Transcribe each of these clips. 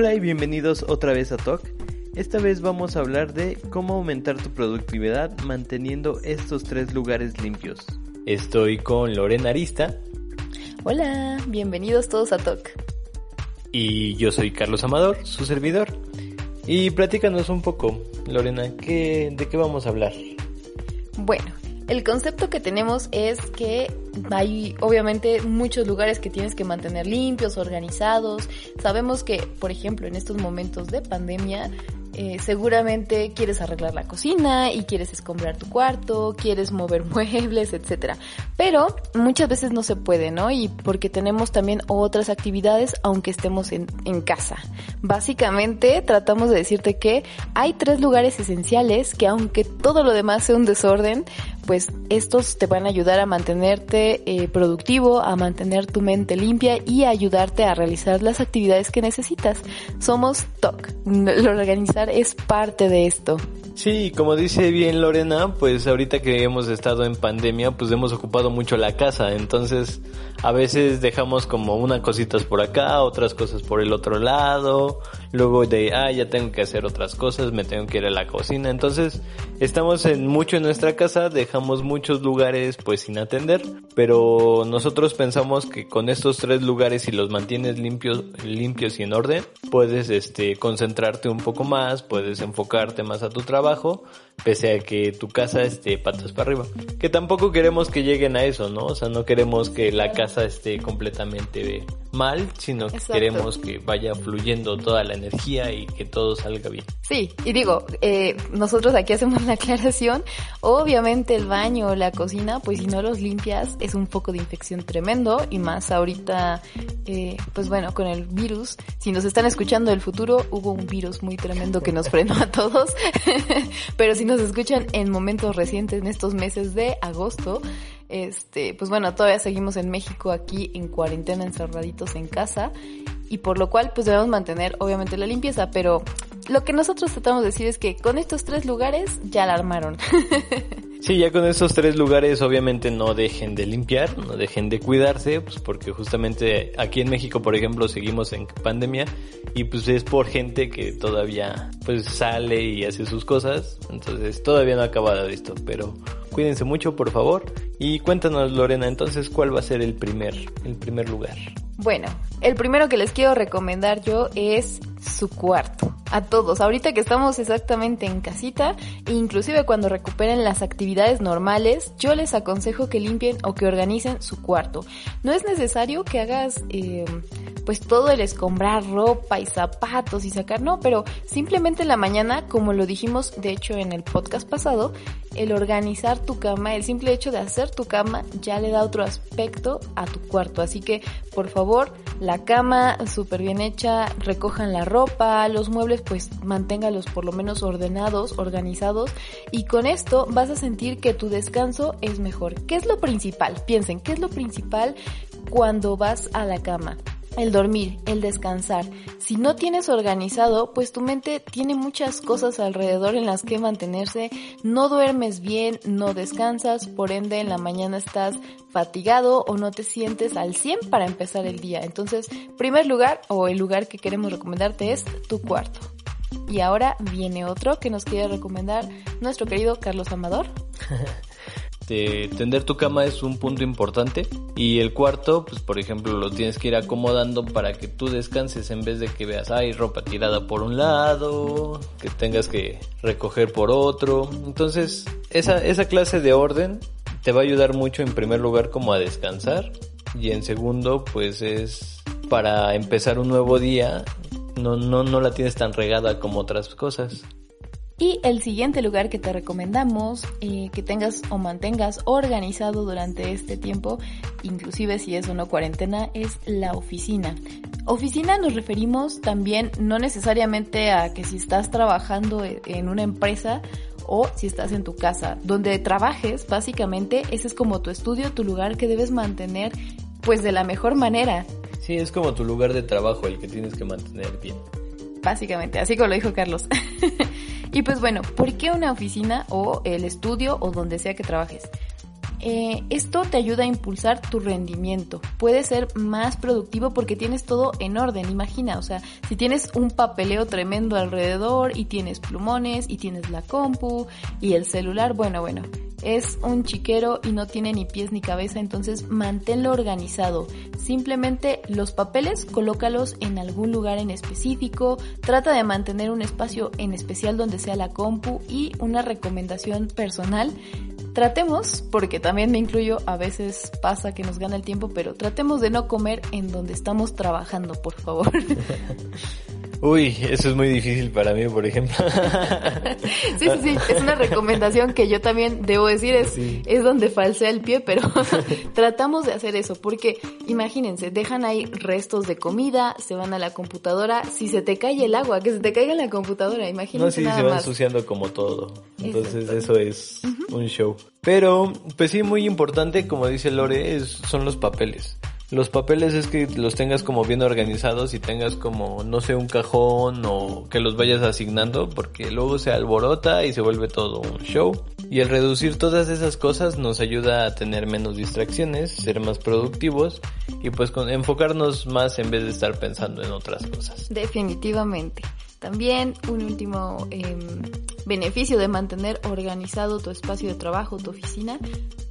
Hola y bienvenidos otra vez a Talk. Esta vez vamos a hablar de cómo aumentar tu productividad manteniendo estos tres lugares limpios. Estoy con Lorena Arista. Hola, bienvenidos todos a Talk. Y yo soy Carlos Amador, su servidor. Y platícanos un poco, Lorena, ¿qué, ¿de qué vamos a hablar? Bueno, el concepto que tenemos es que hay obviamente muchos lugares que tienes que mantener limpios, organizados. Sabemos que, por ejemplo, en estos momentos de pandemia, eh, seguramente quieres arreglar la cocina y quieres escombrar tu cuarto, quieres mover muebles, etcétera. Pero muchas veces no se puede, ¿no? Y porque tenemos también otras actividades aunque estemos en casa. Básicamente tratamos de decirte que hay tres lugares esenciales que aunque todo lo demás sea un desorden, pues estos te van a ayudar a mantenerte eh, productivo, a mantener tu mente limpia y a ayudarte a realizar las actividades que necesitas. Somos TOC. Lo organizar es parte de esto. Sí, como dice bien Lorena, pues ahorita que hemos estado en pandemia, pues hemos ocupado mucho la casa, entonces a veces dejamos como unas cositas por acá, otras cosas por el otro lado, luego de, ah, ya tengo que hacer otras cosas, me tengo que ir a la cocina, entonces estamos en mucho en nuestra casa, dejamos muchos lugares pues sin atender, pero nosotros pensamos que con estos tres lugares si los mantienes limpios, limpios y en orden, puedes este concentrarte un poco más, puedes enfocarte más a tu trabajo, pese a que tu casa esté patas para arriba. Que tampoco queremos que lleguen a eso, ¿no? O sea, no queremos que la casa esté completamente mal, sino que queremos que vaya fluyendo toda la energía y que todo salga bien. Sí, y digo, eh, nosotros aquí hacemos la aclaración, obviamente el baño o la cocina, pues si no los limpias es un poco de infección tremendo y más ahorita, eh, pues bueno, con el virus, si nos están escuchando del futuro, hubo un virus muy tremendo que nos frenó a todos. Pero si nos escuchan en momentos recientes, en estos meses de agosto, este, pues bueno, todavía seguimos en México aquí en cuarentena, encerraditos en casa, y por lo cual pues debemos mantener obviamente la limpieza, pero lo que nosotros tratamos de decir es que con estos tres lugares ya la armaron. Sí, ya con estos tres lugares obviamente no dejen de limpiar, no dejen de cuidarse, pues porque justamente aquí en México, por ejemplo, seguimos en pandemia y pues es por gente que todavía pues sale y hace sus cosas, entonces todavía no ha acabado esto, pero cuídense mucho, por favor, y cuéntanos Lorena, entonces, ¿cuál va a ser el primer el primer lugar? Bueno, el primero que les quiero recomendar yo es su cuarto. A todos, ahorita que estamos exactamente en casita, e inclusive cuando recuperen las actividades normales, yo les aconsejo que limpien o que organicen su cuarto. No es necesario que hagas eh, pues todo el escombrar ropa y zapatos y sacar, no, pero simplemente en la mañana, como lo dijimos de hecho en el podcast pasado, el organizar tu cama, el simple hecho de hacer tu cama ya le da otro aspecto a tu cuarto. Así que, por favor, la cama súper bien hecha, recojan la ropa, los muebles pues manténgalos por lo menos ordenados, organizados y con esto vas a sentir que tu descanso es mejor. ¿Qué es lo principal? Piensen, ¿qué es lo principal cuando vas a la cama? El dormir, el descansar. Si no tienes organizado, pues tu mente tiene muchas cosas alrededor en las que mantenerse, no duermes bien, no descansas, por ende en la mañana estás fatigado o no te sientes al 100 para empezar el día. Entonces, primer lugar o el lugar que queremos recomendarte es tu cuarto. Y ahora viene otro que nos quiere recomendar nuestro querido Carlos Amador. Este, tender tu cama es un punto importante y el cuarto, pues por ejemplo, lo tienes que ir acomodando para que tú descanses en vez de que veas, hay ropa tirada por un lado, que tengas que recoger por otro. Entonces, esa, esa clase de orden te va a ayudar mucho en primer lugar como a descansar y en segundo, pues es para empezar un nuevo día, no, no, no la tienes tan regada como otras cosas. Y el siguiente lugar que te recomendamos eh, que tengas o mantengas organizado durante este tiempo, inclusive si es una cuarentena, es la oficina. Oficina nos referimos también no necesariamente a que si estás trabajando e, en una empresa o si estás en tu casa, donde trabajes, básicamente ese es como tu estudio, tu lugar que debes mantener pues de la mejor manera. Sí, es como tu lugar de trabajo el que tienes que mantener bien. Básicamente, así como lo dijo Carlos. Y pues bueno, ¿por qué una oficina o el estudio o donde sea que trabajes? Eh, esto te ayuda a impulsar tu rendimiento. Puedes ser más productivo porque tienes todo en orden. Imagina, o sea, si tienes un papeleo tremendo alrededor y tienes plumones y tienes la compu y el celular, bueno, bueno, es un chiquero y no tiene ni pies ni cabeza, entonces manténlo organizado. Simplemente los papeles colócalos en algún lugar en específico, trata de mantener un espacio en especial donde sea la compu y una recomendación personal. Tratemos, porque también me incluyo, a veces pasa que nos gana el tiempo, pero tratemos de no comer en donde estamos trabajando, por favor. Uy, eso es muy difícil para mí, por ejemplo. sí, sí, sí, es una recomendación que yo también debo decir, es, es donde falsea el pie, pero tratamos de hacer eso, porque imagínense, dejan ahí restos de comida, se van a la computadora, si se te cae el agua, que se te caiga en la computadora, imagínense. No, sí, se va ensuciando como todo. Entonces eso es un show. Pero, pues sí, muy importante, como dice Lore, es, son los papeles. Los papeles es que los tengas como bien organizados y tengas como, no sé, un cajón o que los vayas asignando porque luego se alborota y se vuelve todo un show. Y el reducir todas esas cosas nos ayuda a tener menos distracciones, ser más productivos y pues enfocarnos más en vez de estar pensando en otras cosas. Definitivamente. También un último em, beneficio de mantener organizado tu espacio de trabajo, tu oficina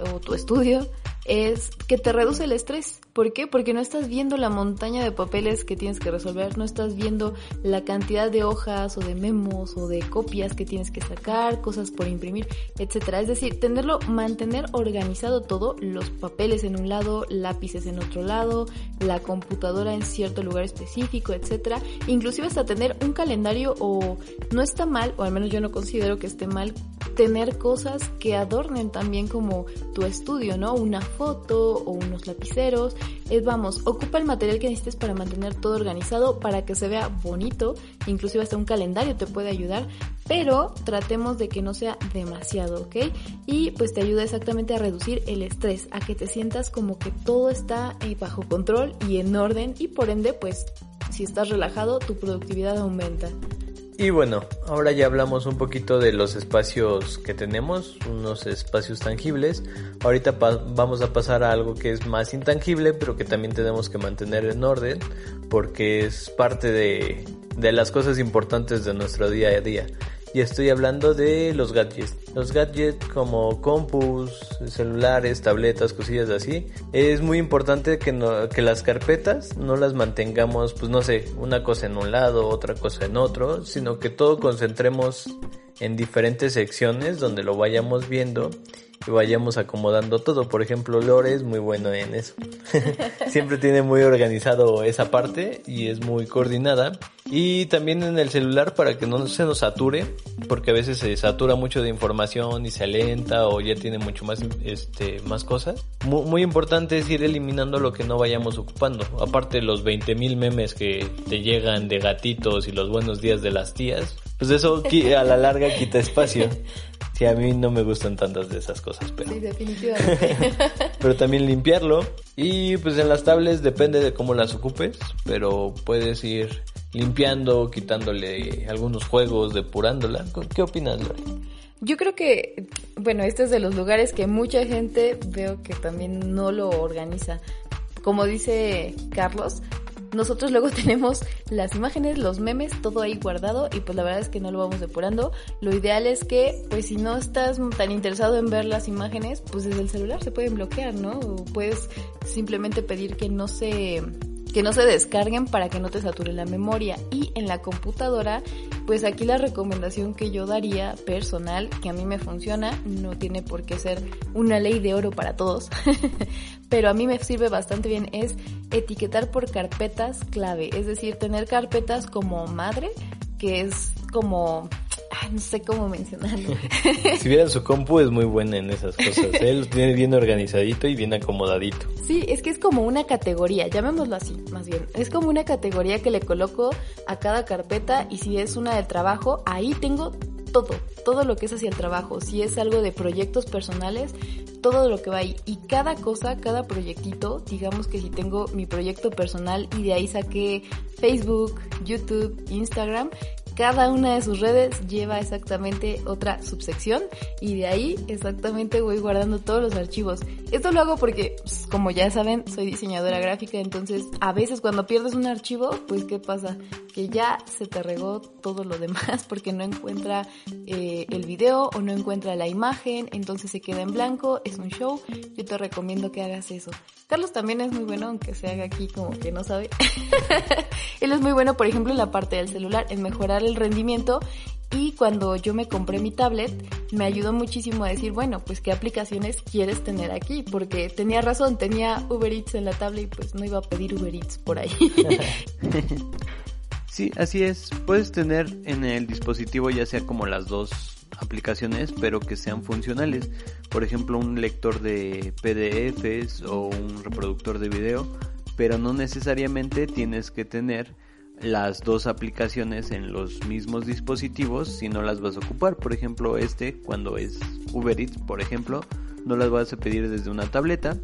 o tu estudio es que te reduce el estrés. ¿Por qué? Porque no estás viendo la montaña de papeles que tienes que resolver, no estás viendo la cantidad de hojas o de memos o de copias que tienes que sacar, cosas por imprimir, etcétera. Es decir, tenerlo, mantener organizado todo, los papeles en un lado, lápices en otro lado, la computadora en cierto lugar específico, etcétera. Inclusive hasta tener un calendario o no está mal, o al menos yo no considero que esté mal tener cosas que adornen también como tu estudio, ¿no? Una foto o unos lapiceros. Es, vamos, ocupa el material que necesites para mantener todo organizado, para que se vea bonito, inclusive hasta un calendario te puede ayudar, pero tratemos de que no sea demasiado, ¿ok? Y pues te ayuda exactamente a reducir el estrés, a que te sientas como que todo está eh, bajo control y en orden y por ende pues si estás relajado tu productividad aumenta. Y bueno, ahora ya hablamos un poquito de los espacios que tenemos, unos espacios tangibles. Ahorita vamos a pasar a algo que es más intangible, pero que también tenemos que mantener en orden, porque es parte de, de las cosas importantes de nuestro día a día y estoy hablando de los gadgets. Los gadgets como compus, celulares, tabletas, cosillas así. Es muy importante que, no, que las carpetas no las mantengamos, pues no sé, una cosa en un lado, otra cosa en otro, sino que todo concentremos en diferentes secciones donde lo vayamos viendo y vayamos acomodando todo. Por ejemplo, Lore es muy bueno en eso. Siempre tiene muy organizado esa parte y es muy coordinada. Y también en el celular para que no se nos sature, porque a veces se satura mucho de información y se alenta o ya tiene mucho más, este, más cosas. Muy, muy importante es ir eliminando lo que no vayamos ocupando. Aparte los 20.000 memes que te llegan de gatitos y los buenos días de las tías, pues eso a la larga quita espacio. Sí, a mí no me gustan tantas de esas cosas, pero... Sí, definitivamente. pero también limpiarlo. Y pues en las tablets depende de cómo las ocupes, pero puedes ir limpiando, quitándole algunos juegos, depurándola. ¿Qué opinas, Lore? Yo creo que, bueno, este es de los lugares que mucha gente veo que también no lo organiza. Como dice Carlos, nosotros luego tenemos las imágenes, los memes, todo ahí guardado y pues la verdad es que no lo vamos depurando. Lo ideal es que pues si no estás tan interesado en ver las imágenes, pues desde el celular se pueden bloquear, ¿no? O puedes simplemente pedir que no se que no se descarguen para que no te sature la memoria. Y en la computadora, pues aquí la recomendación que yo daría personal, que a mí me funciona, no tiene por qué ser una ley de oro para todos, pero a mí me sirve bastante bien, es etiquetar por carpetas clave, es decir, tener carpetas como madre, que es como no sé cómo mencionarlo. si vieran su compu es muy buena en esas cosas. Él ¿eh? lo tiene bien organizadito y bien acomodadito. Sí, es que es como una categoría, llamémoslo así, más bien. Es como una categoría que le coloco a cada carpeta y si es una del trabajo, ahí tengo todo, todo lo que es hacia el trabajo. Si es algo de proyectos personales, todo lo que va ahí. Y cada cosa, cada proyectito, digamos que si tengo mi proyecto personal y de ahí saqué Facebook, YouTube, Instagram, cada una de sus redes lleva exactamente otra subsección y de ahí exactamente voy guardando todos los archivos. Esto lo hago porque, pues, como ya saben, soy diseñadora gráfica, entonces a veces cuando pierdes un archivo, pues ¿qué pasa? Que ya se te regó todo lo demás porque no encuentra eh, el video o no encuentra la imagen, entonces se queda en blanco, es un show. Yo te recomiendo que hagas eso. Carlos también es muy bueno, aunque se haga aquí como que no sabe. Él es muy bueno, por ejemplo, en la parte del celular, en mejorar el rendimiento y cuando yo me compré mi tablet, me ayudó muchísimo a decir, bueno, pues qué aplicaciones quieres tener aquí, porque tenía razón, tenía Uber Eats en la tablet y pues no iba a pedir Uber Eats por ahí. sí, así es. Puedes tener en el dispositivo ya sea como las dos aplicaciones, pero que sean funcionales. Por ejemplo, un lector de PDFs o un reproductor de video, pero no necesariamente tienes que tener las dos aplicaciones en los mismos dispositivos si no las vas a ocupar. Por ejemplo, este cuando es Uber Eats, por ejemplo, no las vas a pedir desde una tableta,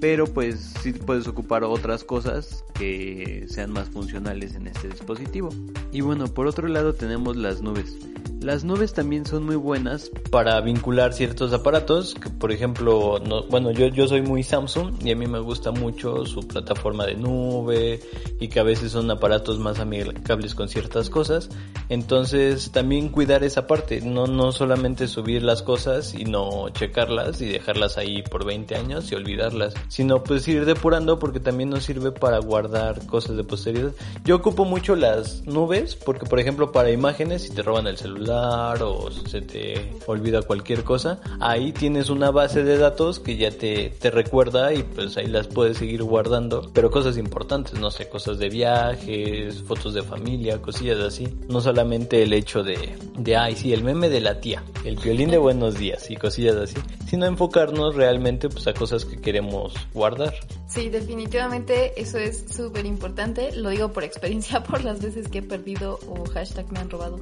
pero pues sí puedes ocupar otras cosas que sean más funcionales en este dispositivo. Y bueno, por otro lado tenemos las nubes. Las nubes también son muy buenas para vincular ciertos aparatos, que por ejemplo, no, bueno, yo, yo soy muy Samsung y a mí me gusta mucho su plataforma de nube y que a veces son aparatos más amigables con ciertas cosas. Entonces también cuidar esa parte, no, no solamente subir las cosas y no checarlas y dejarlas ahí por 20 años y olvidarlas, sino pues ir depurando porque también nos sirve para guardar cosas de posteridad. Yo ocupo mucho las nubes porque por ejemplo para imágenes si te roban el celular, o se te olvida cualquier cosa, ahí tienes una base de datos que ya te, te recuerda y pues ahí las puedes seguir guardando, pero cosas importantes, no sé, cosas de viajes, fotos de familia, cosillas así, no solamente el hecho de, de ay, sí, el meme de la tía, el violín de buenos días y cosillas así, sino enfocarnos realmente pues a cosas que queremos guardar. Sí, definitivamente eso es súper importante, lo digo por experiencia, por las veces que he perdido o hashtag me han robado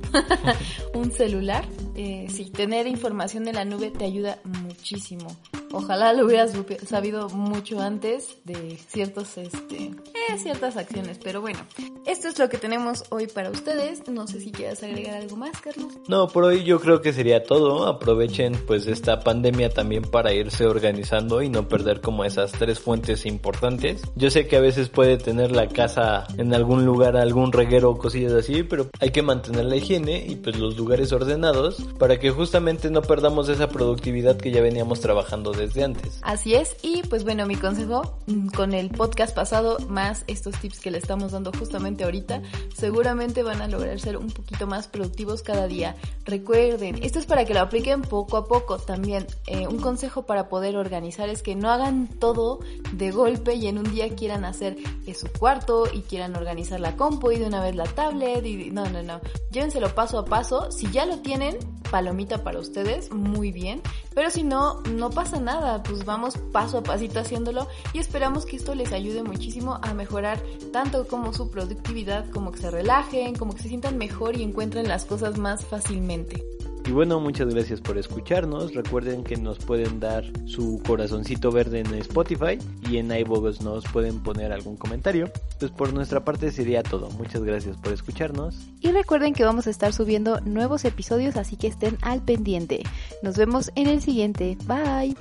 un celular, eh, sí, tener información en la nube te ayuda muchísimo. Ojalá lo hubieras sabido mucho antes de ciertos, este, ciertas acciones, pero bueno, esto es lo que tenemos hoy para ustedes. No sé si quieras agregar algo más, Carlos. No, por hoy yo creo que sería todo. Aprovechen pues esta pandemia también para irse organizando y no perder como esas tres fuentes importantes. Yo sé que a veces puede tener la casa en algún lugar, algún reguero o cosillas así, pero hay que mantener la higiene y pues los lugares ordenados para que justamente no perdamos esa productividad que ya veníamos trabajando desde antes. Así es, y pues bueno, mi consejo mm, con el podcast pasado, más estos tips que le estamos dando justamente ahorita, seguramente van a lograr ser un poquito más productivos cada día. Recuerden, esto es para que lo apliquen poco a poco. También eh, un consejo para poder organizar es que no hagan todo de golpe y en un día quieran hacer su cuarto y quieran organizar la compu y de una vez la tablet y no, no, no. Llévenselo paso a paso. Si ya lo tienen, palomita para ustedes, muy bien. Pero si no, no pasa nada, pues vamos paso a pasito haciéndolo y esperamos que esto les ayude muchísimo a mejorar tanto como su productividad, como que se relajen, como que se sientan mejor y encuentren las cosas más fácilmente. Y bueno, muchas gracias por escucharnos. Recuerden que nos pueden dar su corazoncito verde en Spotify y en iVoox nos pueden poner algún comentario. Pues por nuestra parte sería todo. Muchas gracias por escucharnos. Y recuerden que vamos a estar subiendo nuevos episodios, así que estén al pendiente. Nos vemos en el siguiente. Bye.